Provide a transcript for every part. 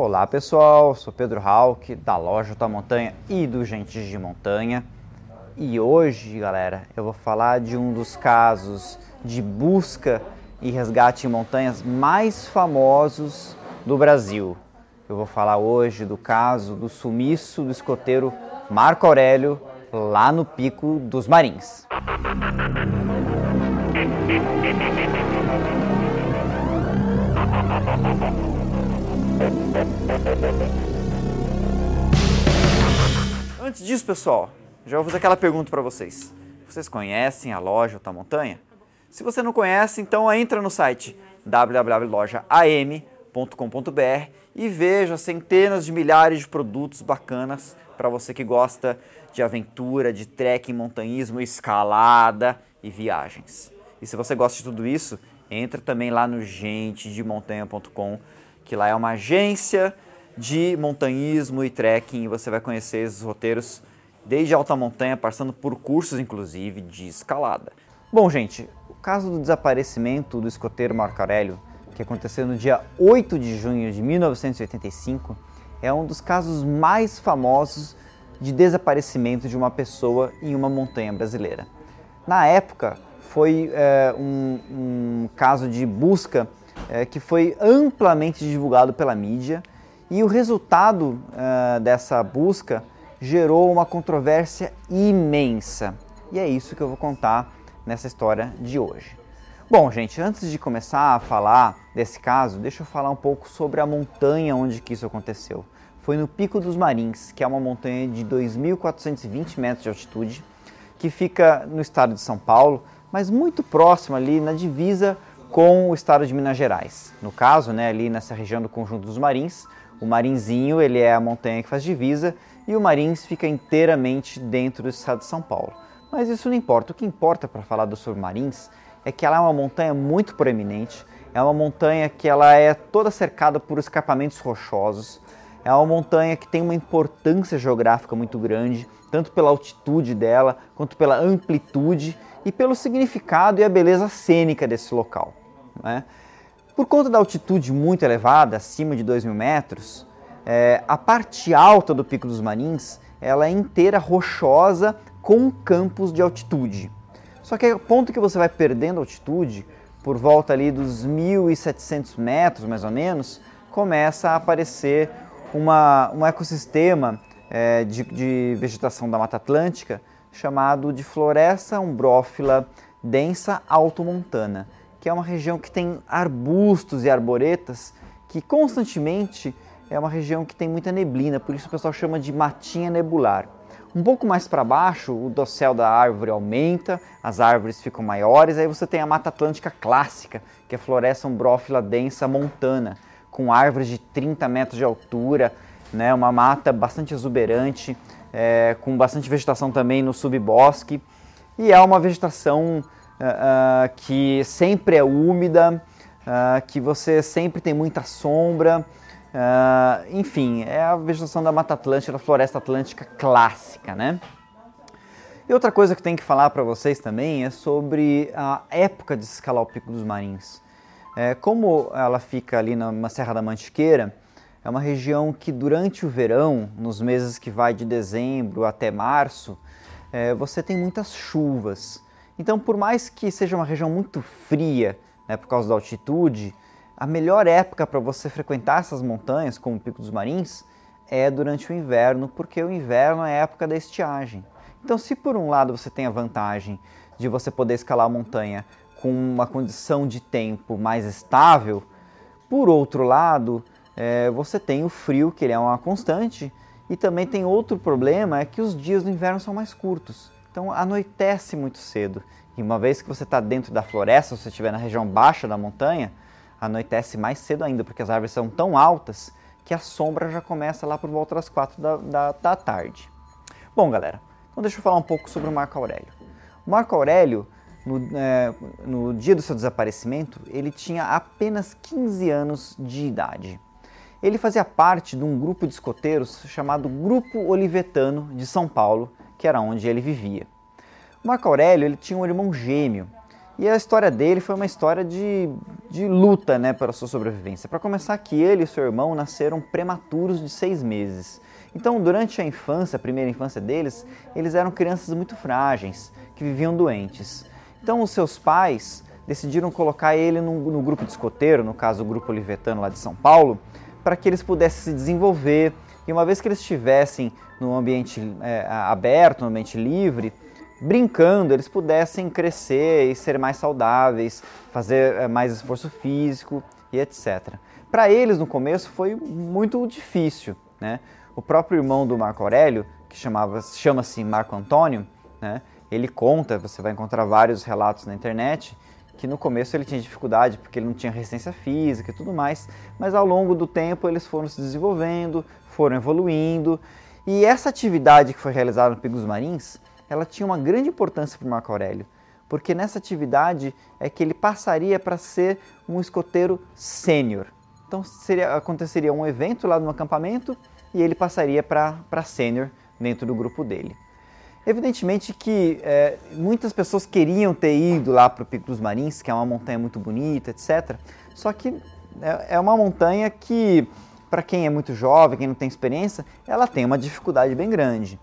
Olá pessoal, sou Pedro Hauck da loja da Montanha e do Gentes de Montanha e hoje, galera, eu vou falar de um dos casos de busca e resgate em montanhas mais famosos do Brasil. Eu vou falar hoje do caso do sumiço do escoteiro Marco Aurélio lá no Pico dos Marins. Antes disso, pessoal, já vou fazer aquela pergunta para vocês. Vocês conhecem a loja Alta Montanha? Se você não conhece, então entra no site www.lojaam.com.br e veja centenas de milhares de produtos bacanas para você que gosta de aventura, de trekking, montanhismo, escalada e viagens. E se você gosta de tudo isso, entra também lá no gentedemontanha.com, que lá é uma agência de montanhismo e trekking e você vai conhecer esses roteiros desde alta montanha, passando por cursos inclusive de escalada. Bom, gente, o caso do desaparecimento do escoteiro Marco Aurélio, que aconteceu no dia 8 de junho de 1985, é um dos casos mais famosos de desaparecimento de uma pessoa em uma montanha brasileira. Na época, foi é, um, um, caso de busca é, que foi amplamente divulgado pela mídia e o resultado uh, dessa busca gerou uma controvérsia imensa. E é isso que eu vou contar nessa história de hoje. Bom, gente, antes de começar a falar desse caso, deixa eu falar um pouco sobre a montanha onde que isso aconteceu. Foi no Pico dos Marins, que é uma montanha de 2.420 metros de altitude, que fica no estado de São Paulo, mas muito próximo ali na divisa com o estado de Minas Gerais. No caso, né, ali nessa região do Conjunto dos Marins, o Marinzinho, ele é a montanha que faz divisa e o Marins fica inteiramente dentro do estado de São Paulo. Mas isso não importa. O que importa para falar do Marins é que ela é uma montanha muito proeminente, é uma montanha que ela é toda cercada por escapamentos rochosos, é uma montanha que tem uma importância geográfica muito grande, tanto pela altitude dela, quanto pela amplitude e pelo significado e a beleza cênica desse local. Né? Por conta da altitude muito elevada, acima de 2 mil metros, é, a parte alta do Pico dos Marins ela é inteira rochosa com campos de altitude. Só que o ponto que você vai perdendo altitude, por volta ali dos 1.700 metros mais ou menos, começa a aparecer uma, um ecossistema é, de, de vegetação da Mata Atlântica chamado de floresta umbrófila densa altomontana que é uma região que tem arbustos e arboretas, que constantemente é uma região que tem muita neblina, por isso o pessoal chama de matinha nebular. Um pouco mais para baixo, o dossel da árvore aumenta, as árvores ficam maiores, aí você tem a Mata Atlântica clássica, que é a floresta umbrófila densa montana, com árvores de 30 metros de altura, né, uma mata bastante exuberante, é, com bastante vegetação também no subbosque, e é uma vegetação uh, que sempre é úmida, uh, que você sempre tem muita sombra. Uh, enfim, é a vegetação da Mata Atlântica, da Floresta Atlântica clássica, né? E outra coisa que tem que falar para vocês também é sobre a época de escalar o Pico dos Marins. É, como ela fica ali na Serra da Mantiqueira, é uma região que durante o verão, nos meses que vai de dezembro até março, é, você tem muitas chuvas. Então, por mais que seja uma região muito fria, né, por causa da altitude, a melhor época para você frequentar essas montanhas, como o Pico dos Marins, é durante o inverno, porque o inverno é a época da estiagem. Então, se por um lado você tem a vantagem de você poder escalar a montanha com uma condição de tempo mais estável, por outro lado, é, você tem o frio, que ele é uma constante, e também tem outro problema, é que os dias do inverno são mais curtos. Então anoitece muito cedo. E uma vez que você está dentro da floresta, se você estiver na região baixa da montanha, anoitece mais cedo ainda, porque as árvores são tão altas que a sombra já começa lá por volta das quatro da, da, da tarde. Bom, galera, então deixa eu falar um pouco sobre o Marco Aurélio. O Marco Aurélio, no, é, no dia do seu desaparecimento, ele tinha apenas 15 anos de idade. Ele fazia parte de um grupo de escoteiros chamado Grupo Olivetano de São Paulo, que era onde ele vivia. Marco Aurélio ele tinha um irmão gêmeo E a história dele foi uma história de, de luta né, para sua sobrevivência. Para começar, que ele e seu irmão nasceram prematuros de seis meses. Então, durante a infância, a primeira infância deles, eles eram crianças muito frágeis, que viviam doentes. Então, os seus pais decidiram colocar ele no, no grupo de escoteiro, no caso o grupo olivetano lá de São Paulo, para que eles pudessem se desenvolver. E uma vez que eles estivessem no ambiente é, aberto, no ambiente livre, brincando, eles pudessem crescer e ser mais saudáveis, fazer é, mais esforço físico e etc. Para eles, no começo, foi muito difícil. Né? O próprio irmão do Marco Aurélio, que chama-se Marco Antônio, né? ele conta, você vai encontrar vários relatos na internet, que no começo ele tinha dificuldade porque ele não tinha resistência física e tudo mais, mas ao longo do tempo eles foram se desenvolvendo, foram evoluindo, e essa atividade que foi realizada no Picos Marins, ela tinha uma grande importância para Marco Aurélio, porque nessa atividade é que ele passaria para ser um escoteiro sênior. Então seria, aconteceria um evento lá no acampamento e ele passaria para sênior dentro do grupo dele. Evidentemente que é, muitas pessoas queriam ter ido lá para o Pico dos Marins, que é uma montanha muito bonita, etc. Só que é, é uma montanha que, para quem é muito jovem, quem não tem experiência, ela tem uma dificuldade bem grande.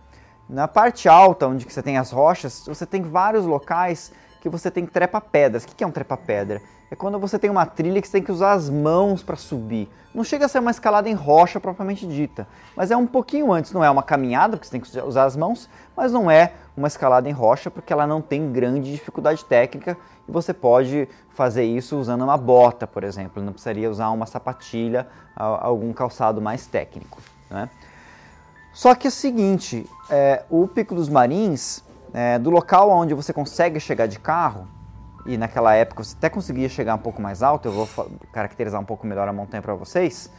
Na parte alta, onde você tem as rochas, você tem vários locais que você tem trepa-pedras. O que é um trepa-pedra? É quando você tem uma trilha que você tem que usar as mãos para subir. Não chega a ser uma escalada em rocha propriamente dita, mas é um pouquinho antes. Não é uma caminhada, porque você tem que usar as mãos, mas não é uma escalada em rocha, porque ela não tem grande dificuldade técnica e você pode fazer isso usando uma bota, por exemplo. Não precisaria usar uma sapatilha, algum calçado mais técnico. Né? Só que é o seguinte, é, o Pico dos Marins, é, do local onde você consegue chegar de carro, e naquela época você até conseguia chegar um pouco mais alto, eu vou caracterizar um pouco melhor a montanha para vocês,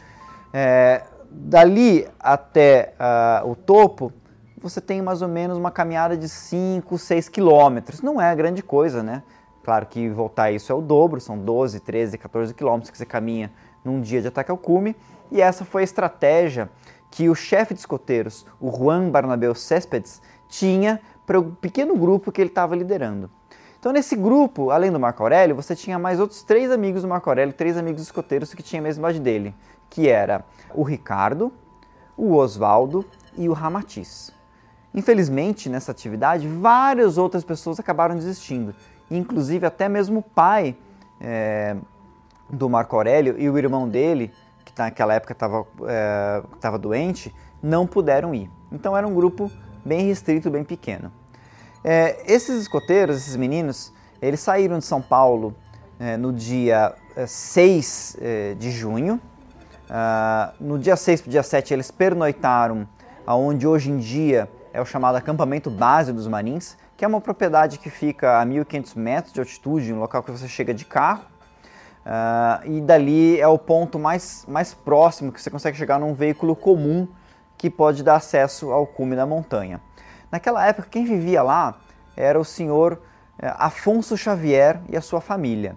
é, dali até uh, o topo, você tem mais ou menos uma caminhada de 5, 6 quilômetros. Não é grande coisa, né? Claro que voltar isso é o dobro, são 12, 13, 14 quilômetros que você caminha num dia de ataque ao cume. E essa foi a estratégia que o chefe de escoteiros, o Juan Barnabeu Céspedes, tinha para o pequeno grupo que ele estava liderando. Então, nesse grupo, além do Marco Aurélio, você tinha mais outros três amigos do Marco Aurélio, três amigos escoteiros que tinham a mesma idade dele, que era o Ricardo, o Oswaldo e o Ramatiz. Infelizmente, nessa atividade, várias outras pessoas acabaram desistindo, inclusive até mesmo o pai é, do Marco Aurélio e o irmão dele, naquela época estava é, doente, não puderam ir. Então era um grupo bem restrito, bem pequeno. É, esses escoteiros, esses meninos, eles saíram de São Paulo é, no dia 6 é, é, de junho. Ah, no dia 6 para o dia 7 eles pernoitaram aonde hoje em dia é o chamado acampamento base dos Marins, que é uma propriedade que fica a 1.500 metros de altitude, um local que você chega de carro Uh, e dali é o ponto mais, mais próximo que você consegue chegar num veículo comum que pode dar acesso ao cume da montanha. Naquela época, quem vivia lá era o senhor eh, Afonso Xavier e a sua família.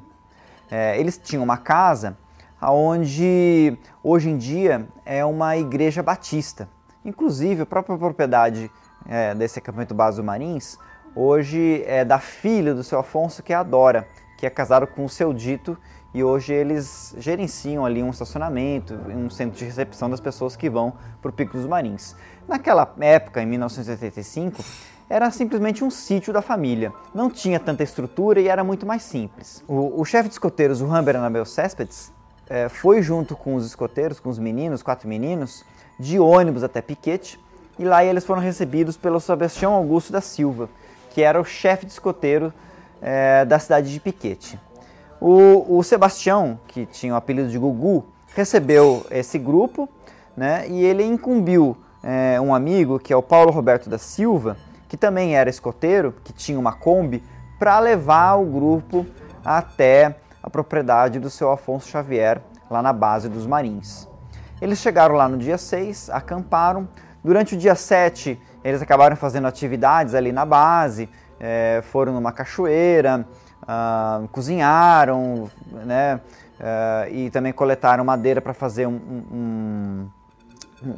Eh, eles tinham uma casa onde hoje em dia é uma igreja batista. Inclusive, a própria propriedade eh, desse acampamento base do Marins hoje é da filha do seu Afonso, que é a Dora, que é casado com o seu Dito e hoje eles gerenciam ali um estacionamento, um centro de recepção das pessoas que vão para o Pico dos Marins. Naquela época, em 1985, era simplesmente um sítio da família. Não tinha tanta estrutura e era muito mais simples. O, o chefe de escoteiros, o Humber Anabel Céspedes, é, foi junto com os escoteiros, com os meninos, quatro meninos, de ônibus até Piquete, e lá eles foram recebidos pelo Sebastião Augusto da Silva, que era o chefe de escoteiro é, da cidade de Piquete. O, o Sebastião, que tinha o apelido de Gugu, recebeu esse grupo né, e ele incumbiu é, um amigo, que é o Paulo Roberto da Silva, que também era escoteiro, que tinha uma Kombi, para levar o grupo até a propriedade do seu Afonso Xavier, lá na base dos Marins. Eles chegaram lá no dia 6, acamparam. Durante o dia 7, eles acabaram fazendo atividades ali na base, é, foram numa cachoeira, uh, cozinharam, né? Uh, e também coletaram madeira para fazer um, um,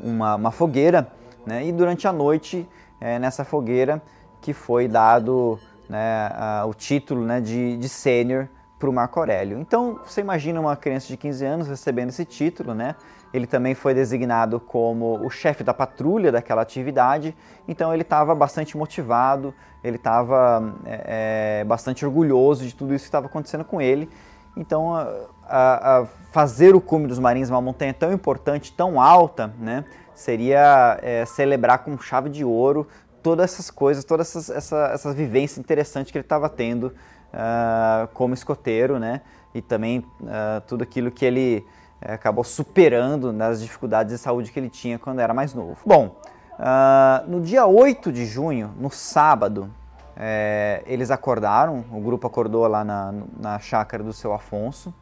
uma, uma, fogueira, né? E durante a noite, é, nessa fogueira, que foi dado né, o título né, de, de sênior para o Marco Aurélio. Então, você imagina uma criança de 15 anos recebendo esse título, né? Ele também foi designado como o chefe da patrulha daquela atividade, então ele estava bastante motivado, ele estava é, é, bastante orgulhoso de tudo isso que estava acontecendo com ele. Então, a, a, fazer o cume dos Marins uma montanha tão importante, tão alta, né, seria é, celebrar com chave de ouro todas essas coisas, todas essas, essa, essa vivência interessante que ele estava tendo uh, como escoteiro, né, e também uh, tudo aquilo que ele é, acabou superando nas dificuldades de saúde que ele tinha quando era mais novo. Bom, uh, no dia 8 de junho, no sábado, é, eles acordaram, o grupo acordou lá na, na chácara do seu Afonso,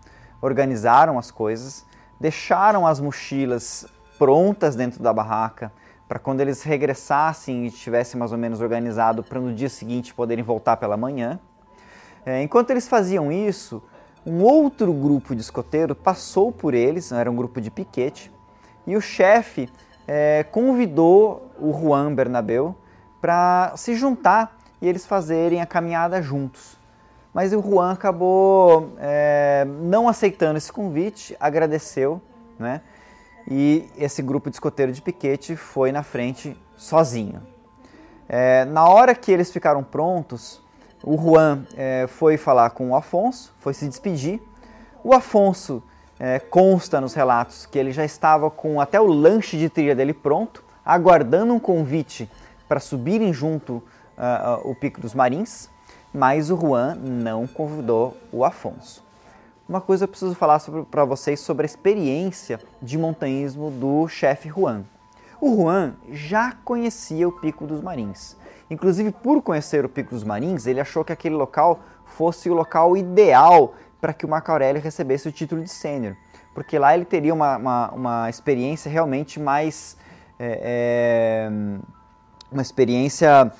organizaram as coisas, deixaram as mochilas prontas dentro da barraca para quando eles regressassem e estivessem mais ou menos organizado para no dia seguinte poderem voltar pela manhã. É, enquanto eles faziam isso, um outro grupo de escoteiro passou por eles, era um grupo de piquete, e o chefe é, convidou o Juan Bernabeu para se juntar e eles fazerem a caminhada juntos. Mas o Juan acabou é, não aceitando esse convite, agradeceu, né? E esse grupo de escoteiro de piquete foi na frente sozinho. É, na hora que eles ficaram prontos, o Juan é, foi falar com o Afonso, foi se despedir. O Afonso é, consta nos relatos que ele já estava com até o lanche de trilha dele pronto, aguardando um convite para subirem junto uh, o Pico dos Marins, mas o Juan não convidou o Afonso. Uma coisa eu preciso falar para vocês sobre a experiência de montanhismo do chefe Juan. O Juan já conhecia o Pico dos Marins. Inclusive, por conhecer o Pico dos Marins, ele achou que aquele local fosse o local ideal para que o Marco Aurélio recebesse o título de sênior, porque lá ele teria uma, uma, uma experiência realmente mais. É, é, uma experiência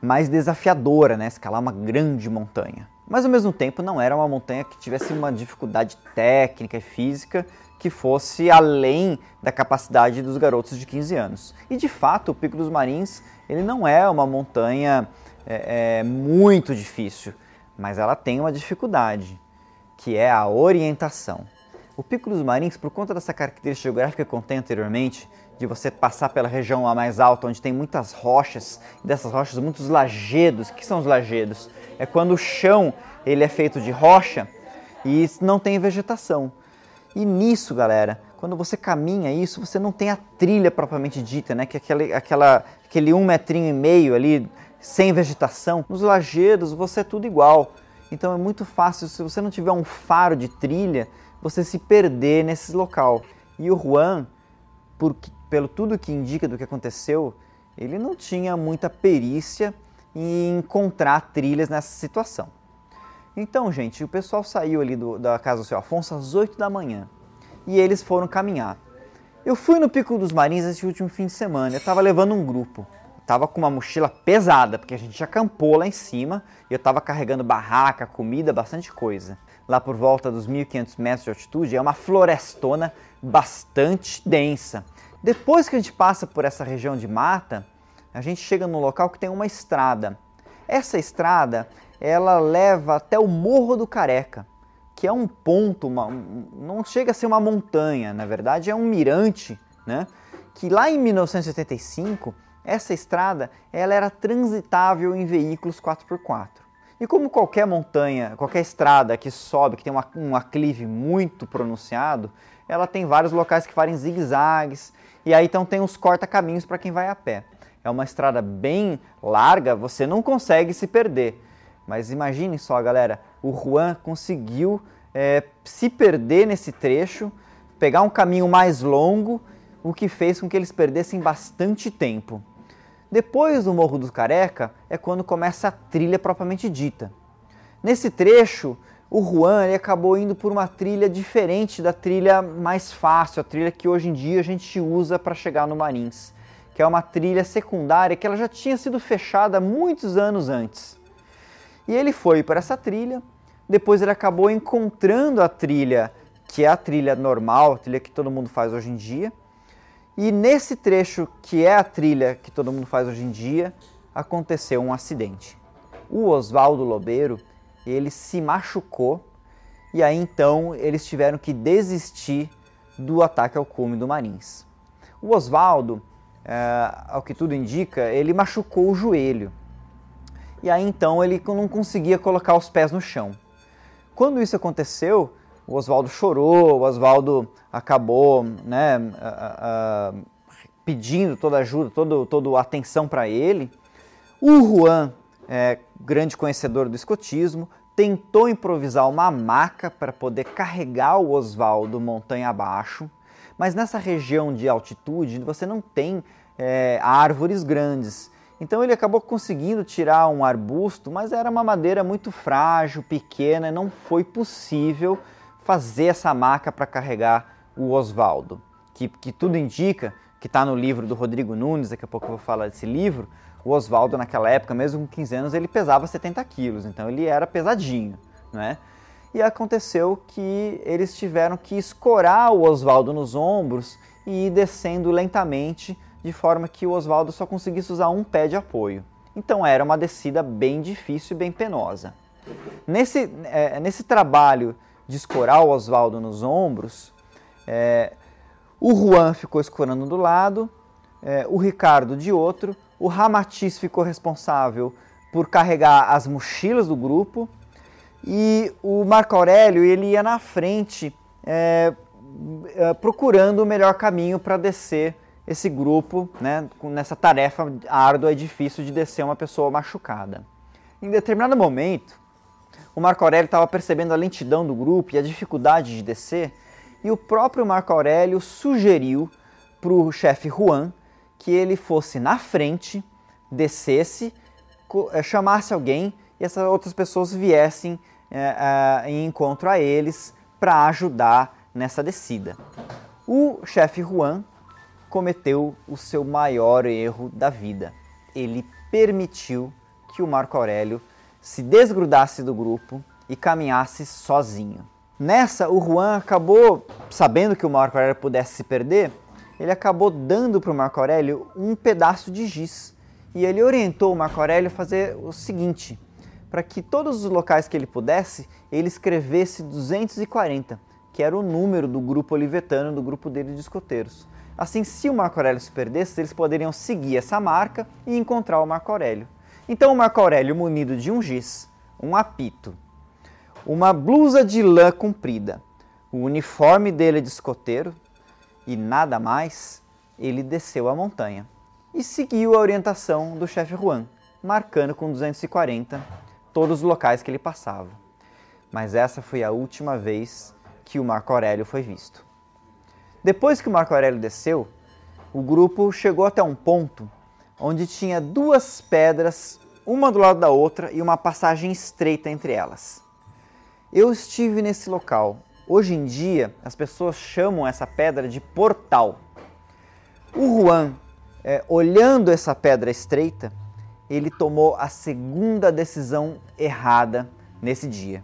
mais desafiadora, né? Escalar uma grande montanha. Mas ao mesmo tempo não era uma montanha que tivesse uma dificuldade técnica e física que fosse além da capacidade dos garotos de 15 anos. E de fato, o Pico dos Marins ele não é uma montanha é, é, muito difícil, mas ela tem uma dificuldade, que é a orientação. O Pico dos Marins, por conta dessa característica geográfica que eu contei anteriormente, de você passar pela região lá mais alta, onde tem muitas rochas, e dessas rochas muitos lajedos. O que são os lajedos? É quando o chão ele é feito de rocha e não tem vegetação. E nisso, galera, quando você caminha isso, você não tem a trilha propriamente dita, né? Que é aquele, aquela, aquele um metrinho e meio ali, sem vegetação. Nos lajedos você é tudo igual. Então é muito fácil, se você não tiver um faro de trilha, você se perder nesse local. E o Juan, por, pelo tudo que indica do que aconteceu, ele não tinha muita perícia em encontrar trilhas nessa situação. Então, gente, o pessoal saiu ali do, da casa do seu Afonso às 8 da manhã e eles foram caminhar. Eu fui no Pico dos Marins esse último fim de semana, eu estava levando um grupo. Tava com uma mochila pesada, porque a gente acampou lá em cima e eu estava carregando barraca, comida, bastante coisa. Lá por volta dos 1500 metros de altitude é uma florestona bastante densa. Depois que a gente passa por essa região de mata, a gente chega no local que tem uma estrada. Essa estrada, ela leva até o Morro do Careca que é um ponto, uma, não chega a ser uma montanha, na verdade é um mirante, né? Que lá em 1985 essa estrada ela era transitável em veículos 4x4. E como qualquer montanha, qualquer estrada que sobe, que tem uma, um aclive muito pronunciado, ela tem vários locais que fazem zigue-zagues, e aí então tem os corta-caminhos para quem vai a pé. É uma estrada bem larga, você não consegue se perder. Mas imagine só, galera, o Juan conseguiu é, se perder nesse trecho, pegar um caminho mais longo, o que fez com que eles perdessem bastante tempo. Depois do Morro do Careca é quando começa a trilha propriamente dita. Nesse trecho, o Juan ele acabou indo por uma trilha diferente da trilha mais fácil, a trilha que hoje em dia a gente usa para chegar no Marins, que é uma trilha secundária que ela já tinha sido fechada muitos anos antes. E ele foi para essa trilha, depois ele acabou encontrando a trilha, que é a trilha normal, a trilha que todo mundo faz hoje em dia. E nesse trecho, que é a trilha que todo mundo faz hoje em dia, aconteceu um acidente. o Oswaldo Lobeiro, ele se machucou e aí então eles tiveram que desistir do ataque ao cume do Marins. O Oswaldo, é, ao que tudo indica, ele machucou o joelho. E aí então ele não conseguia colocar os pés no chão. Quando isso aconteceu, o Oswaldo chorou, o Oswaldo acabou né, uh, uh, pedindo toda ajuda, toda, toda a atenção para ele. O Juan, é, grande conhecedor do escotismo, tentou improvisar uma maca para poder carregar o Oswaldo montanha abaixo, mas nessa região de altitude você não tem é, árvores grandes. Então ele acabou conseguindo tirar um arbusto, mas era uma madeira muito frágil, pequena, e não foi possível fazer essa maca para carregar o Oswaldo, que, que tudo indica que está no livro do Rodrigo Nunes, daqui a pouco eu vou falar desse livro, o Oswaldo naquela época, mesmo com 15 anos, ele pesava 70 quilos, então ele era pesadinho, né? E aconteceu que eles tiveram que escorar o Oswaldo nos ombros e ir descendo lentamente, de forma que o Oswaldo só conseguisse usar um pé de apoio. Então era uma descida bem difícil e bem penosa. Nesse, é, nesse trabalho de escorar o Oswaldo nos ombros, é, o Juan ficou escorando do lado, é, o Ricardo de outro, o Ramatiz ficou responsável por carregar as mochilas do grupo e o Marco Aurélio ele ia na frente é, é, procurando o melhor caminho para descer esse grupo, né, nessa tarefa árdua e difícil de descer uma pessoa machucada. Em determinado momento, o Marco Aurélio estava percebendo a lentidão do grupo e a dificuldade de descer, e o próprio Marco Aurélio sugeriu para o chefe Juan que ele fosse na frente, descesse, eh, chamasse alguém e essas outras pessoas viessem é, é, em encontro a eles para ajudar nessa descida. O chefe Juan cometeu o seu maior erro da vida. Ele permitiu que o Marco Aurélio se desgrudasse do grupo e caminhasse sozinho. Nessa, o Juan acabou, sabendo que o Marco Aurélio pudesse se perder, ele acabou dando para o Marco Aurélio um pedaço de giz. E ele orientou o Marco Aurélio a fazer o seguinte: para que todos os locais que ele pudesse, ele escrevesse 240, que era o número do grupo olivetano, do grupo dele de escoteiros. Assim, se o Marco Aurélio se perdesse, eles poderiam seguir essa marca e encontrar o Marco Aurélio. Então, o Marco Aurélio, munido de um giz, um apito, uma blusa de lã comprida, o uniforme dele de escoteiro, e nada mais, ele desceu a montanha e seguiu a orientação do chefe Juan, marcando com 240 todos os locais que ele passava. Mas essa foi a última vez que o Marco Aurélio foi visto. Depois que o Marco Aurélio desceu, o grupo chegou até um ponto onde tinha duas pedras, uma do lado da outra e uma passagem estreita entre elas. Eu estive nesse local Hoje em dia, as pessoas chamam essa pedra de portal. O Juan, é, olhando essa pedra estreita, ele tomou a segunda decisão errada nesse dia.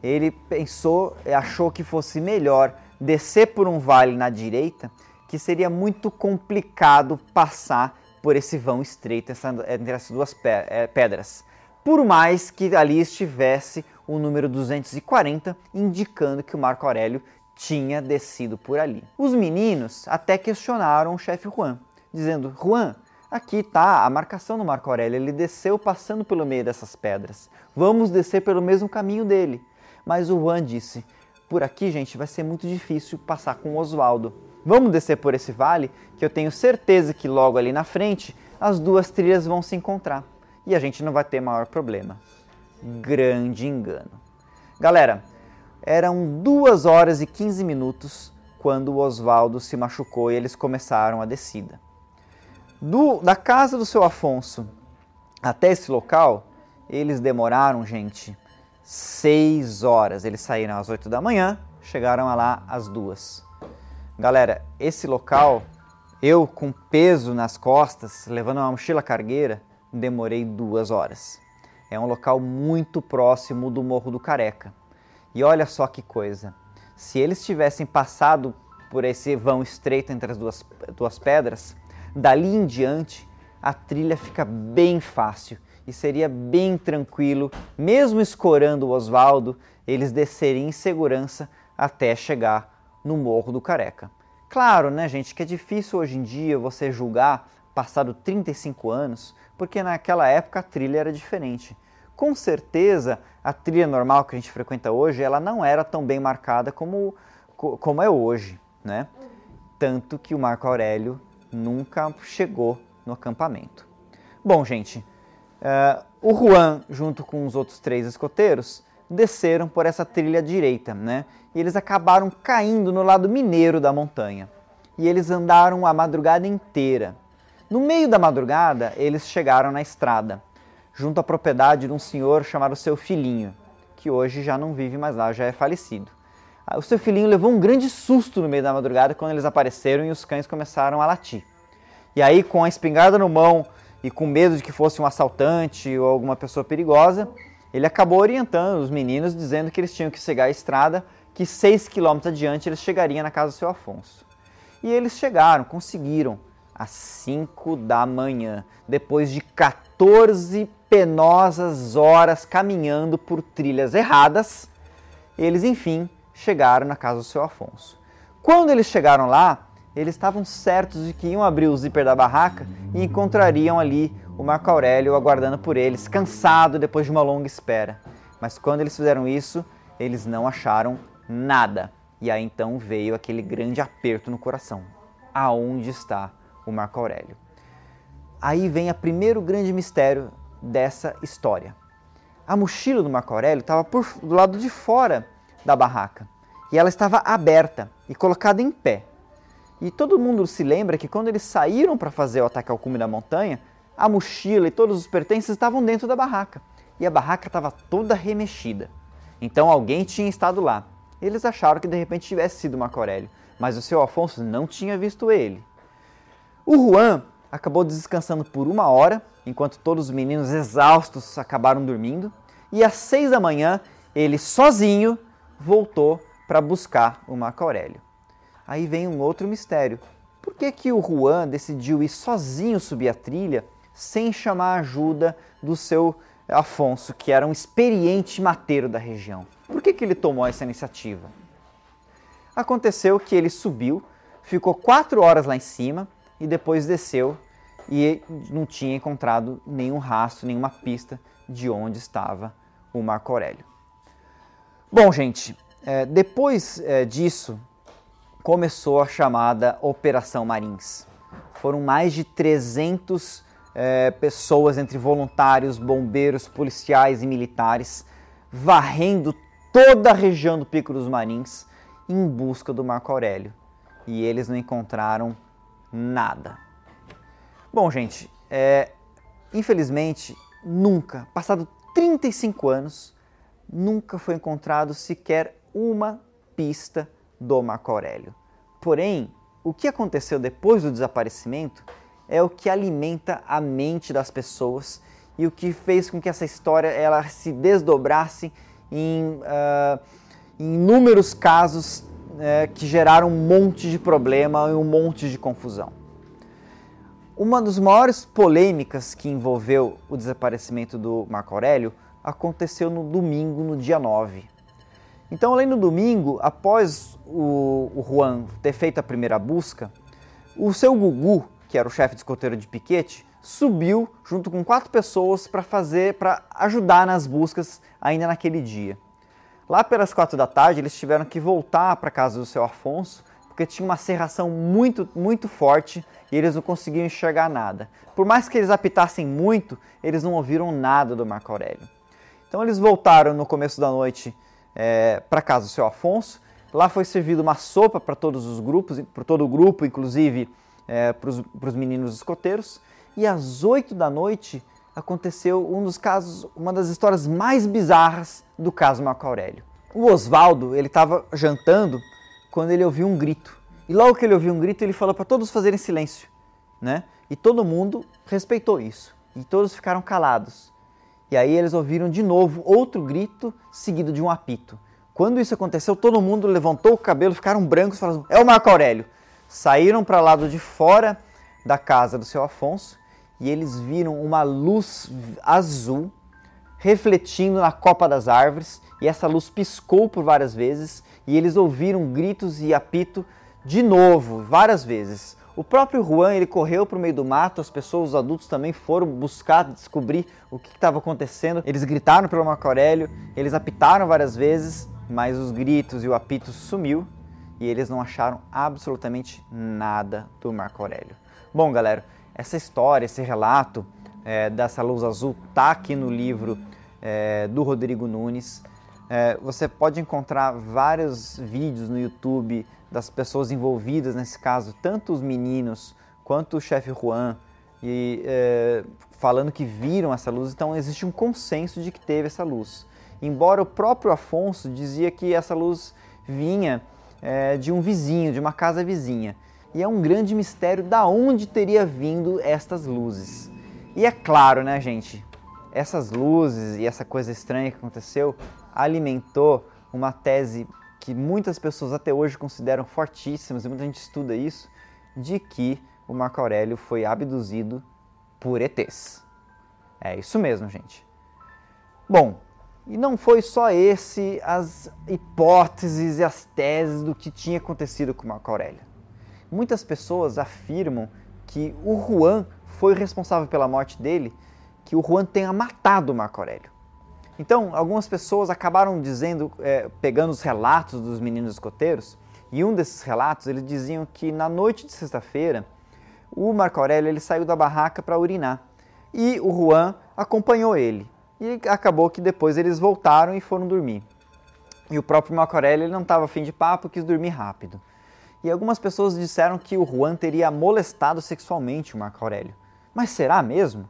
Ele pensou, achou que fosse melhor descer por um vale na direita, que seria muito complicado passar por esse vão estreito entre essas duas é, pedras. Por mais que ali estivesse o número 240, indicando que o Marco Aurélio tinha descido por ali. Os meninos até questionaram o chefe Juan, dizendo: Juan, aqui está a marcação do Marco Aurélio, ele desceu passando pelo meio dessas pedras. Vamos descer pelo mesmo caminho dele. Mas o Juan disse: Por aqui, gente, vai ser muito difícil passar com o Oswaldo. Vamos descer por esse vale, que eu tenho certeza que logo ali na frente as duas trilhas vão se encontrar e a gente não vai ter maior problema grande engano. Galera, eram 2 horas e 15 minutos quando o Oswaldo se machucou e eles começaram a descida. Do, da casa do seu Afonso até esse local, eles demoraram, gente, 6 horas. Eles saíram às 8 da manhã, chegaram lá às 2. Galera, esse local, eu com peso nas costas, levando uma mochila cargueira, demorei duas horas. É um local muito próximo do Morro do Careca. E olha só que coisa. Se eles tivessem passado por esse vão estreito entre as duas, duas pedras, dali em diante a trilha fica bem fácil e seria bem tranquilo, mesmo escorando o Oswaldo, eles descerem em segurança até chegar no Morro do Careca. Claro, né, gente, que é difícil hoje em dia você julgar passado 35 anos, porque naquela época a trilha era diferente. Com certeza, a trilha normal que a gente frequenta hoje, ela não era tão bem marcada como, como é hoje, né? Tanto que o Marco Aurélio nunca chegou no acampamento. Bom, gente, uh, o Juan, junto com os outros três escoteiros, desceram por essa trilha direita, né? E eles acabaram caindo no lado mineiro da montanha. E eles andaram a madrugada inteira. No meio da madrugada, eles chegaram na estrada, junto à propriedade de um senhor chamado Seu Filhinho, que hoje já não vive mais lá, já é falecido. O seu filhinho levou um grande susto no meio da madrugada quando eles apareceram e os cães começaram a latir. E aí, com a espingarda no mão e com medo de que fosse um assaltante ou alguma pessoa perigosa, ele acabou orientando os meninos, dizendo que eles tinham que cegar a estrada, que seis quilômetros adiante eles chegariam na casa do seu Afonso. E eles chegaram, conseguiram, às 5 da manhã, depois de 14 penosas horas caminhando por trilhas erradas, eles enfim chegaram na casa do seu Afonso. Quando eles chegaram lá, eles estavam certos de que iam abrir o zíper da barraca e encontrariam ali o Marco Aurélio aguardando por eles, cansado depois de uma longa espera. Mas quando eles fizeram isso, eles não acharam nada. E aí então veio aquele grande aperto no coração. Aonde está o Marco Aurélio? Aí vem o primeiro grande mistério dessa história. A mochila do Marco Aurélio estava do lado de fora da barraca e ela estava aberta e colocada em pé. E todo mundo se lembra que quando eles saíram para fazer o ataque ao cume da montanha, a mochila e todos os pertences estavam dentro da barraca. E a barraca estava toda remexida. Então alguém tinha estado lá. Eles acharam que de repente tivesse sido Marco Aurélio, mas o seu Afonso não tinha visto ele. O Juan acabou descansando por uma hora, enquanto todos os meninos exaustos acabaram dormindo, e às seis da manhã ele sozinho voltou para buscar o Marco Aurélio. Aí vem um outro mistério. Por que, que o Juan decidiu ir sozinho subir a trilha sem chamar a ajuda do seu Afonso, que era um experiente mateiro da região. Por que, que ele tomou essa iniciativa? Aconteceu que ele subiu, ficou quatro horas lá em cima e depois desceu e não tinha encontrado nenhum rastro, nenhuma pista de onde estava o Marco Aurélio. Bom, gente, é, depois é, disso começou a chamada Operação Marins. Foram mais de 300 é, pessoas entre voluntários, bombeiros, policiais e militares, varrendo toda a região do Pico dos Marins em busca do Marco Aurélio. E eles não encontraram nada. Bom, gente, é, infelizmente, nunca, passado 35 anos, nunca foi encontrado sequer uma pista do Marco Aurélio. Porém, o que aconteceu depois do desaparecimento é o que alimenta a mente das pessoas e o que fez com que essa história ela se desdobrasse em uh, inúmeros casos uh, que geraram um monte de problema e um monte de confusão. Uma das maiores polêmicas que envolveu o desaparecimento do Marco Aurélio aconteceu no domingo, no dia 9. Então, além do domingo, após o, Juan ter feito a primeira busca, o seu Gugu, que era o chefe de escoteiro de piquete, subiu junto com quatro pessoas para fazer, para ajudar nas buscas ainda naquele dia. Lá pelas quatro da tarde, eles tiveram que voltar para casa do seu Afonso, porque tinha uma serração muito, muito forte e eles não conseguiam enxergar nada. Por mais que eles apitassem muito, eles não ouviram nada do Marco Aurélio. Então eles voltaram no começo da noite é, para casa do seu Afonso. Lá foi servida uma sopa para todos os grupos, para todo o grupo, inclusive é, para os meninos escoteiros. E às 8 da noite aconteceu um dos casos, uma das histórias mais bizarras do caso Marco Aurélio. O Oswaldo, ele estava jantando quando ele ouviu um grito. E logo que ele ouviu um grito, ele falou para todos fazerem silêncio, né? E todo mundo respeitou isso. E todos ficaram calados. E aí eles ouviram de novo outro grito seguido de um apito. Quando isso aconteceu, todo mundo levantou o cabelo, ficaram brancos, falando: "É o Marco Aurélio" saíram para o lado de fora da casa do seu Afonso e eles viram uma luz azul refletindo na copa das árvores e essa luz piscou por várias vezes e eles ouviram gritos e apito de novo, várias vezes. O próprio Juan ele correu para o meio do mato, as pessoas, os adultos também foram buscar descobrir o que estava acontecendo. Eles gritaram pelo Marco Aurélio, eles apitaram várias vezes, mas os gritos e o apito sumiu e eles não acharam absolutamente nada do Marco Aurélio. Bom, galera, essa história, esse relato é, dessa luz azul tá aqui no livro é, do Rodrigo Nunes. É, você pode encontrar vários vídeos no YouTube das pessoas envolvidas nesse caso, tanto os meninos quanto o chefe Juan, e é, falando que viram essa luz. Então existe um consenso de que teve essa luz. Embora o próprio Afonso dizia que essa luz vinha é, de um vizinho, de uma casa vizinha. E é um grande mistério da onde teria vindo estas luzes. E é claro, né, gente? Essas luzes e essa coisa estranha que aconteceu alimentou uma tese que muitas pessoas até hoje consideram fortíssimas, e muita gente estuda isso, de que o Marco Aurélio foi abduzido por ETs. É isso mesmo, gente. Bom, e não foi só esse as hipóteses e as teses do que tinha acontecido com Marco Aurélio. Muitas pessoas afirmam que o Juan foi responsável pela morte dele, que o Juan tenha matado Marco Aurélio. Então, algumas pessoas acabaram dizendo, é, pegando os relatos dos meninos escoteiros, e um desses relatos eles diziam que na noite de sexta-feira o Marco Aurélio ele saiu da barraca para urinar e o Juan acompanhou ele. E acabou que depois eles voltaram e foram dormir. E o próprio Marco Aurélio ele não estava afim de papo, quis dormir rápido. E algumas pessoas disseram que o Juan teria molestado sexualmente o Marco Aurélio. Mas será mesmo?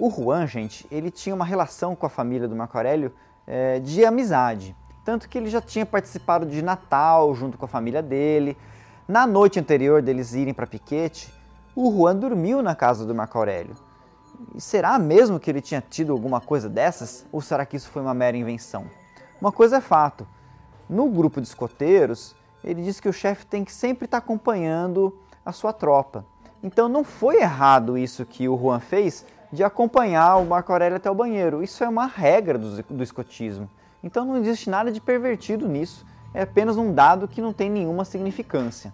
O Juan, gente, ele tinha uma relação com a família do Marco Aurélio é, de amizade. Tanto que ele já tinha participado de Natal junto com a família dele. Na noite anterior deles irem para Piquete, o Juan dormiu na casa do Marco Aurélio. E será mesmo que ele tinha tido alguma coisa dessas? Ou será que isso foi uma mera invenção? Uma coisa é fato: no grupo de escoteiros, ele diz que o chefe tem que sempre estar acompanhando a sua tropa. Então não foi errado isso que o Juan fez de acompanhar o Marco Aurélio até o banheiro. Isso é uma regra do, do escotismo. Então não existe nada de pervertido nisso, é apenas um dado que não tem nenhuma significância.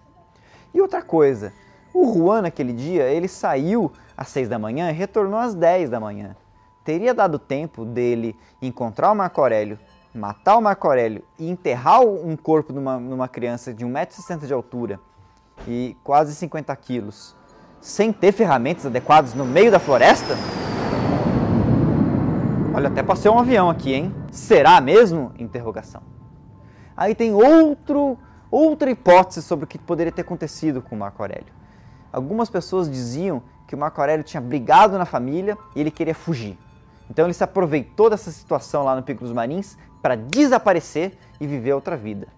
E outra coisa, o Juan naquele dia, ele saiu às 6 da manhã e retornou às 10 da manhã. Teria dado tempo dele encontrar o Marco Aurélio, matar o Marco Aurélio e enterrar um corpo numa, numa criança de 1,60m de altura e quase 50 quilos sem ter ferramentas adequadas no meio da floresta? Olha, até passei um avião aqui, hein? Será mesmo? Interrogação. Aí tem outro, outra hipótese sobre o que poderia ter acontecido com o Marco Aurélio. Algumas pessoas diziam que o Marco Aurélio tinha brigado na família e ele queria fugir. Então ele se aproveitou dessa situação lá no Pico dos Marins para desaparecer e viver outra vida.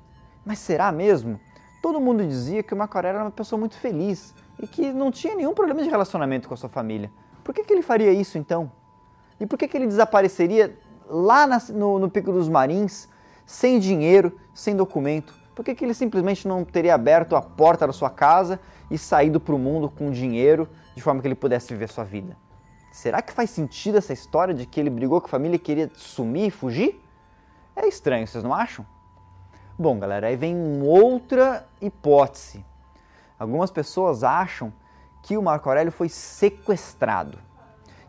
Mas será mesmo? Todo mundo dizia que o Marco Aurélio era uma pessoa muito feliz, e que não tinha nenhum problema de relacionamento com a sua família. Por que, que ele faria isso então? E por que, que ele desapareceria lá na, no, no Pico dos Marins, sem dinheiro, sem documento? Por que, que ele simplesmente não teria aberto a porta da sua casa e saído para o mundo com dinheiro, de forma que ele pudesse viver sua vida? Será que faz sentido essa história de que ele brigou com a família e queria sumir e fugir? É estranho, vocês não acham? Bom, galera, aí vem outra hipótese Algumas pessoas acham que o Marco Aurélio foi sequestrado.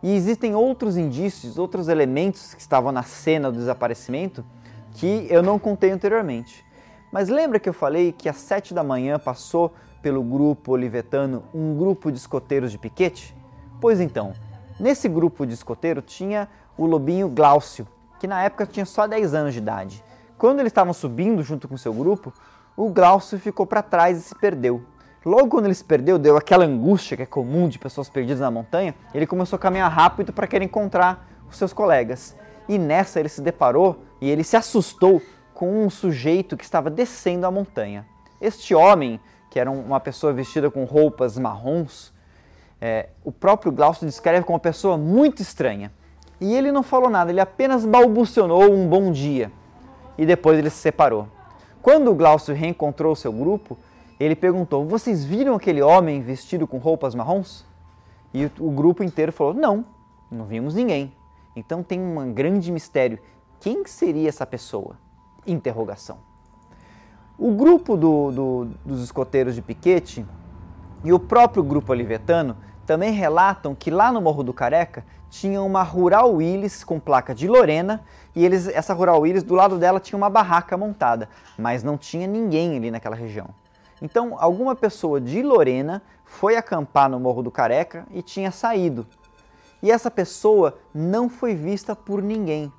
E existem outros indícios, outros elementos que estavam na cena do desaparecimento que eu não contei anteriormente. Mas lembra que eu falei que às sete da manhã passou pelo grupo olivetano um grupo de escoteiros de piquete? Pois então, nesse grupo de escoteiro tinha o lobinho Glaucio, que na época tinha só 10 anos de idade. Quando eles estavam subindo junto com seu grupo, o Glaucio ficou para trás e se perdeu. Logo quando ele se perdeu, deu aquela angústia que é comum de pessoas perdidas na montanha, ele começou a caminhar rápido para querer encontrar os seus colegas. E nessa ele se deparou e ele se assustou com um sujeito que estava descendo a montanha. Este homem, que era uma pessoa vestida com roupas marrons, é, o próprio Glaucio descreve como uma pessoa muito estranha. E ele não falou nada, ele apenas balbucionou um bom dia. E depois ele se separou. Quando o Glaucio reencontrou seu grupo, ele perguntou: Vocês viram aquele homem vestido com roupas marrons? E o, grupo inteiro falou: não, não vimos ninguém. Então tem um grande mistério. Quem seria essa pessoa? Interrogação. O grupo do, do, dos escoteiros de piquete e o próprio grupo olivetano também relatam que lá no Morro do Careca tinha uma Rural Willis com placa de Lorena e eles, essa Rural Willis, do lado dela tinha uma barraca montada, mas não tinha ninguém ali naquela região. Então, alguma pessoa de Lorena foi acampar no Morro do Careca e tinha saído. E essa pessoa não foi vista por ninguém.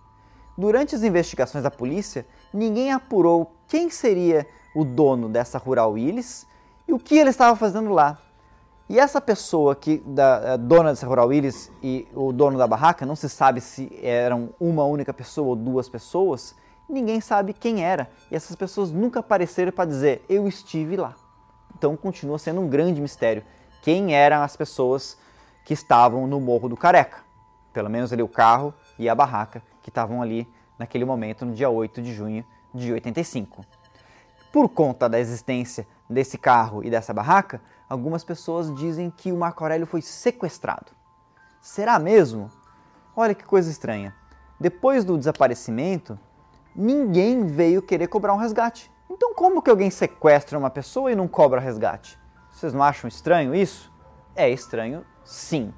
Durante as investigações da polícia, ninguém apurou quem seria o dono dessa Rural Willis e o que ele estava fazendo lá. E essa pessoa que da dona dessa Rural Willis e o dono da barraca, não se sabe se eram uma única pessoa ou duas pessoas, ninguém sabe quem era. E essas pessoas nunca apareceram para dizer eu estive lá. Então continua sendo um grande mistério quem eram as pessoas que estavam no Morro do Careca. Pelo menos ali o carro e a barraca que estavam ali naquele momento, no dia 8 de junho de 85. Por conta da existência desse carro e dessa barraca, algumas pessoas dizem que o Marco Aurélio foi sequestrado. Será mesmo? Olha que coisa estranha. Depois do desaparecimento, ninguém veio querer cobrar um resgate. Então, como que alguém sequestra uma pessoa e não cobra resgate? Vocês não acham estranho isso? É estranho, sim.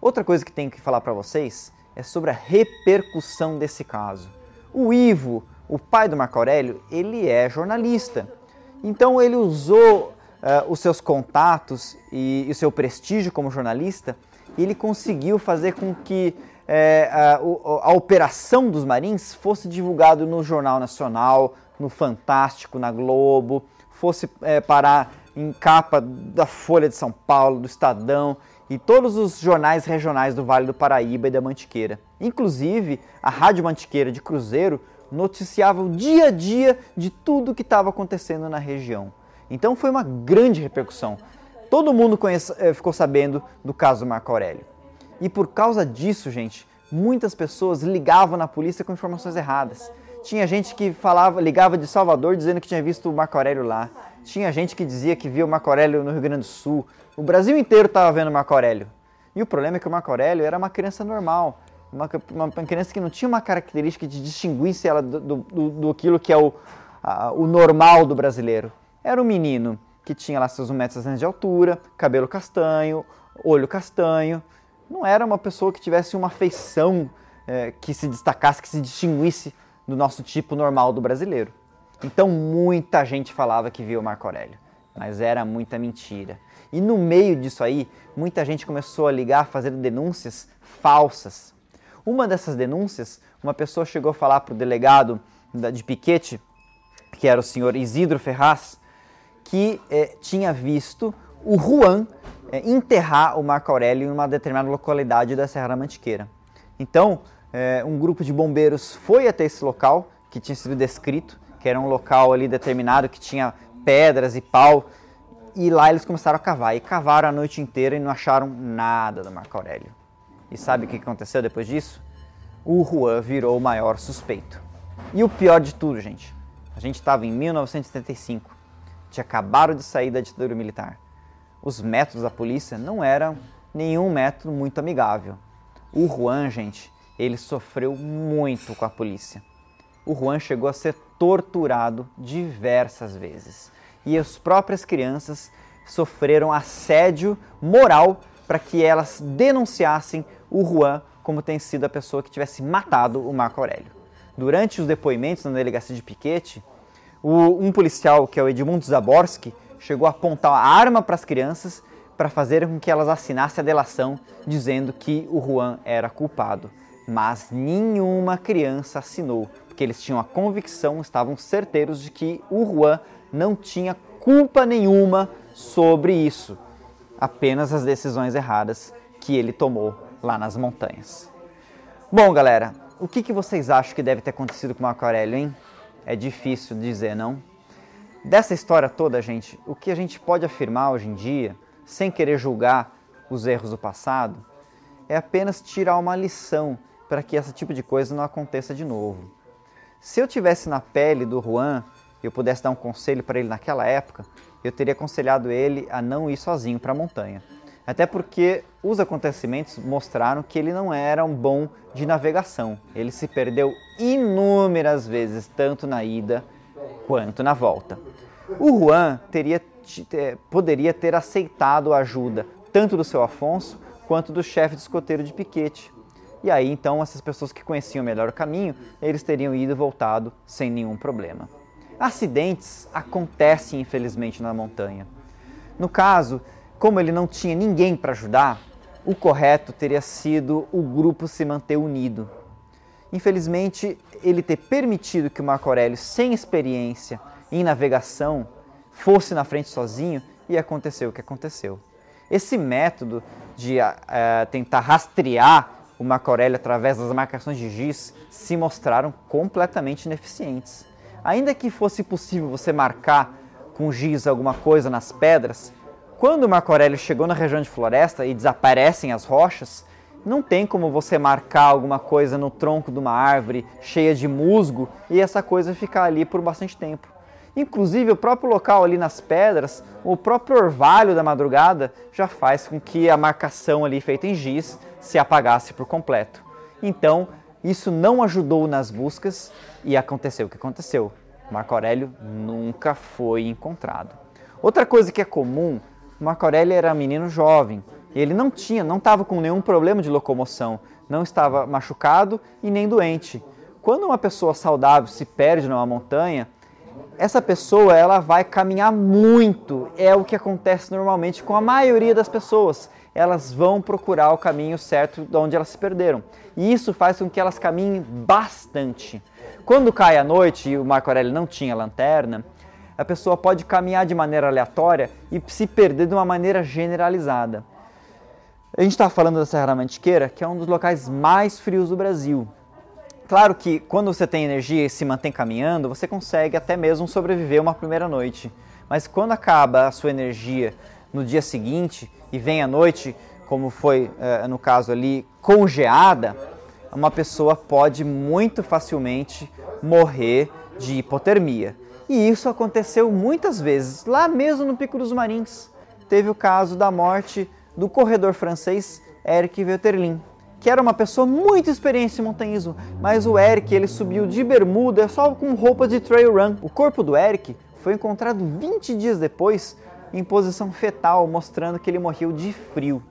Outra coisa que tenho que falar para vocês é sobre a repercussão desse caso. O Ivo, o pai do Marco Aurélio, ele é jornalista. Então ele usou uh, os seus contatos e, e, o seu prestígio como jornalista, e ele conseguiu fazer com que uh, a, a, operação dos Marins fosse divulgado no Jornal Nacional, no Fantástico, na Globo, fosse uh, parar em capa da Folha de São Paulo, do Estadão e todos os jornais regionais do Vale do Paraíba e da Mantiqueira. Inclusive, a Rádio Mantiqueira de Cruzeiro noticiava o dia a dia de tudo que estava acontecendo na região. Então foi uma grande repercussão. Todo mundo conhece, eh, ficou sabendo do caso Marco Aurélio. E por causa disso, gente, muitas pessoas ligavam na polícia com informações erradas. Tinha gente que falava, ligava de Salvador dizendo que tinha visto o Marco Aurélio lá. Tinha gente que dizia que via o Marco Aurélio no Rio Grande do Sul. O Brasil inteiro estava vendo o Marco Aurélio. E o problema é que o Marco Aurélio era uma criança normal, uma, uma, criança que não tinha uma característica de distinguisse ela do, do, do, do aquilo que é o, a, o normal do brasileiro. Era um menino que tinha lá seus 1,60m de altura, cabelo castanho, olho castanho. Não era uma pessoa que tivesse uma feição é, que se destacasse, que se distinguisse do nosso tipo normal do brasileiro. Então muita gente falava que via o Marco Aurélio, mas era muita mentira. E no meio disso aí, muita gente começou a ligar, fazendo denúncias falsas. Uma dessas denúncias, uma pessoa chegou a falar para o delegado de Piquete, que era o senhor Isidro Ferraz, que eh, tinha visto o Juan eh, enterrar o Marco Aurélio em uma determinada localidade da Serra da Mantiqueira. Então, eh, um grupo de bombeiros foi até esse local, que tinha sido descrito, que era um local ali determinado que tinha pedras e pau, e lá eles começaram a cavar. E cavaram a noite inteira e não acharam nada do Marco Aurélio. E sabe o que aconteceu depois disso? O Juan virou o maior suspeito. E o pior de tudo, gente, a gente estava em 1975 tinha acabado de sair da ditadura militar. Os métodos da polícia não eram nenhum método muito amigável. O Juan, gente, ele sofreu muito com a polícia. O Juan chegou a ser torturado diversas vezes. E as próprias crianças sofreram assédio moral para que elas denunciassem o Juan como tem sido a pessoa que tivesse matado o Marco Aurélio. Durante os depoimentos na delegacia de Piquete, um policial, que é o Edmundo Zaborski, chegou a apontar a arma para as crianças para fazer com que elas assinassem a delação dizendo que o Juan era culpado. Mas nenhuma criança assinou, porque eles tinham a convicção, estavam certeiros de que o Juan não tinha culpa nenhuma sobre isso, apenas as decisões erradas que ele tomou lá nas montanhas. Bom, galera, o que, que vocês acham que deve ter acontecido com Marco Aurélio, hein? É difícil dizer, não? Dessa história toda, gente, o que a gente pode afirmar hoje em dia, sem querer julgar os erros do passado, é apenas tirar uma lição para que esse tipo de coisa não aconteça de novo. Se eu tivesse na pele do Juan e eu pudesse dar um conselho para ele naquela época, eu teria aconselhado ele a não ir sozinho para a montanha. Até porque os acontecimentos mostraram que ele não era um bom de navegação. Ele se perdeu inúmeras vezes, tanto na ida quanto na volta. O Juan teria, poderia ter aceitado a ajuda tanto do seu Afonso quanto do chefe de escoteiro de piquete. E aí então essas pessoas que conheciam melhor o caminho, eles teriam ido e voltado sem nenhum problema. Acidentes acontecem infelizmente na montanha. No caso, como ele não tinha ninguém para ajudar, o correto teria sido o grupo se manter unido. Infelizmente, ele ter permitido que o Marco Aurélio, sem experiência em navegação, fosse na frente sozinho e aconteceu o que aconteceu. Esse método de uh, tentar rastrear o Marco Aurélio através das marcações de giz se mostraram completamente ineficientes. Ainda que fosse possível você marcar com giz alguma coisa nas pedras, quando Marco Aurélio chegou na região de floresta e desaparecem as rochas, não tem como você marcar alguma coisa no tronco de uma árvore cheia de musgo e essa coisa ficar ali por bastante tempo. Inclusive, o próprio local ali nas pedras, o próprio orvalho da madrugada já faz com que a marcação ali feita em giz se apagasse por completo. Então, isso não ajudou nas buscas e aconteceu o que aconteceu. Marco Aurélio nunca foi encontrado. Outra coisa que é comum Marco Aurélio era menino jovem. Ele não tinha, não estava com nenhum problema de locomoção, não estava machucado e nem doente. Quando uma pessoa saudável se perde numa montanha, essa pessoa ela vai caminhar muito. É o que acontece normalmente com a maioria das pessoas. Elas vão procurar o caminho certo de onde elas se perderam. E isso faz com que elas caminhem bastante. Quando cai a noite e o Marco Aurélio não tinha lanterna, a pessoa pode caminhar de maneira aleatória e se perder de uma maneira generalizada. A gente está falando da Serra da Mantiqueira, que é um dos locais mais frios do Brasil. Claro que quando você tem energia e se mantém caminhando, você consegue até mesmo sobreviver uma primeira noite. Mas quando acaba a sua energia no dia seguinte e vem a noite, como foi eh, no caso ali, congeada, uma pessoa pode muito facilmente morrer de hipotermia. E isso aconteceu muitas vezes, lá mesmo no Pico dos Marins. Teve o caso da morte do corredor francês Eric Vetterlin, que era uma pessoa muito experiente em montanhismo, mas o Eric ele subiu de bermuda só com roupas de trail run. O corpo do Eric foi encontrado 20 dias depois em posição fetal, mostrando que ele morreu de frio.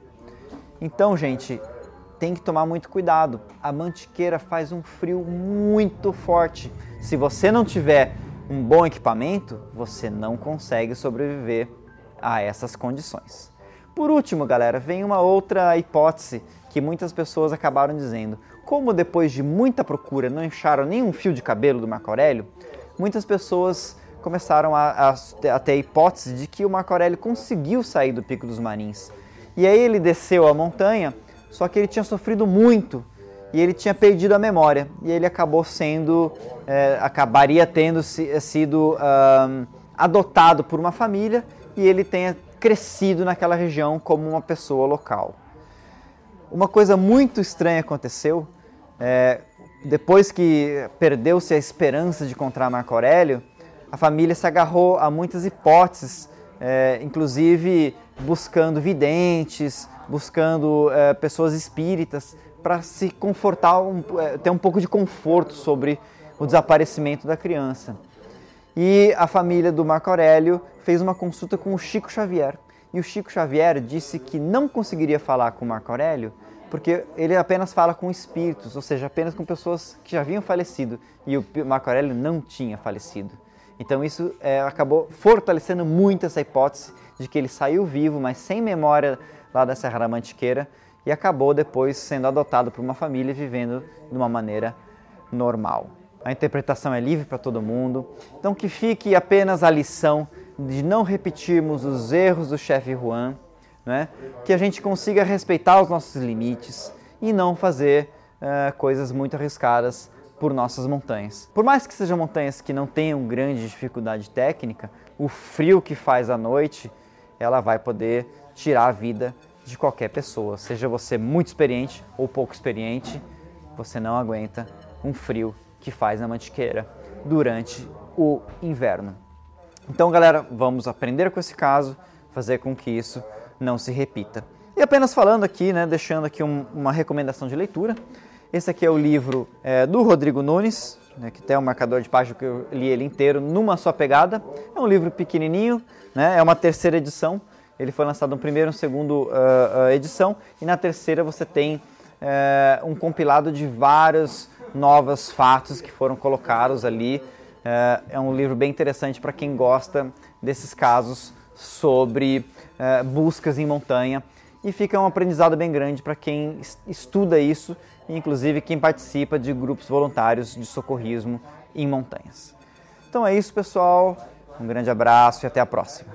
Então, gente, tem que tomar muito cuidado. A mantiqueira faz um frio muito forte. Se você não tiver um bom equipamento, você não consegue sobreviver a essas condições. Por último, galera, vem uma outra hipótese que muitas pessoas acabaram dizendo. Como depois de muita procura não acharam nenhum fio de cabelo do Marco Aurélio, muitas pessoas começaram a, a, a ter a hipótese de que o Marco Aurélio conseguiu sair do Pico dos Marins. E aí ele desceu a montanha, só que ele tinha sofrido muito e ele tinha perdido a memória e ele acabou sendo, é, acabaria tendo sido um, adotado por uma família e ele tenha crescido naquela região como uma pessoa local. Uma coisa muito estranha aconteceu é, depois que perdeu-se a esperança de encontrar Marco Aurélio, a família se agarrou a muitas hipóteses, é, inclusive buscando videntes, buscando é, pessoas espíritas para se confortar, um, é, ter um pouco de conforto sobre o desaparecimento da criança. E a família do Marco Aurélio fez uma consulta com o Chico Xavier. E o Chico Xavier disse que não conseguiria falar com o Marco Aurélio porque ele apenas fala com espíritos, ou seja, apenas com pessoas que já haviam falecido. E o Marco Aurélio não tinha falecido. Então isso é, acabou fortalecendo muito essa hipótese de que ele saiu vivo, mas sem memória lá da Serra da Mantiqueira, e acabou depois sendo adotado por uma família vivendo de uma maneira normal. A interpretação é livre para todo mundo, então que fique apenas a lição de não repetirmos os erros do chefe Juan, né? que a gente consiga respeitar os nossos limites e não fazer uh, coisas muito arriscadas por nossas montanhas. Por mais que sejam montanhas que não tenham grande dificuldade técnica, o frio que faz à noite, ela vai poder tirar a vida de qualquer pessoa, seja você muito experiente ou pouco experiente, você não aguenta um frio que faz na mantiqueira durante o inverno. Então, galera, vamos aprender com esse caso, fazer com que isso não se repita. E apenas falando aqui, né, deixando aqui um, uma recomendação de leitura. Esse aqui é o livro é, do Rodrigo Nunes, né, que tem um marcador de página que eu li ele inteiro numa só pegada. É um livro pequenininho, né, é uma terceira edição. Ele foi lançado no primeiro no segundo uh, uh, edição e na terceira você tem uh, um compilado de vários novos fatos que foram colocados ali. é um livro bem interessante para quem gosta desses casos sobre buscas em montanha e fica um aprendizado bem grande para quem estuda isso inclusive quem participa de grupos voluntários de socorrismo em montanhas. Então é isso, pessoal. Um grande abraço e até a próxima.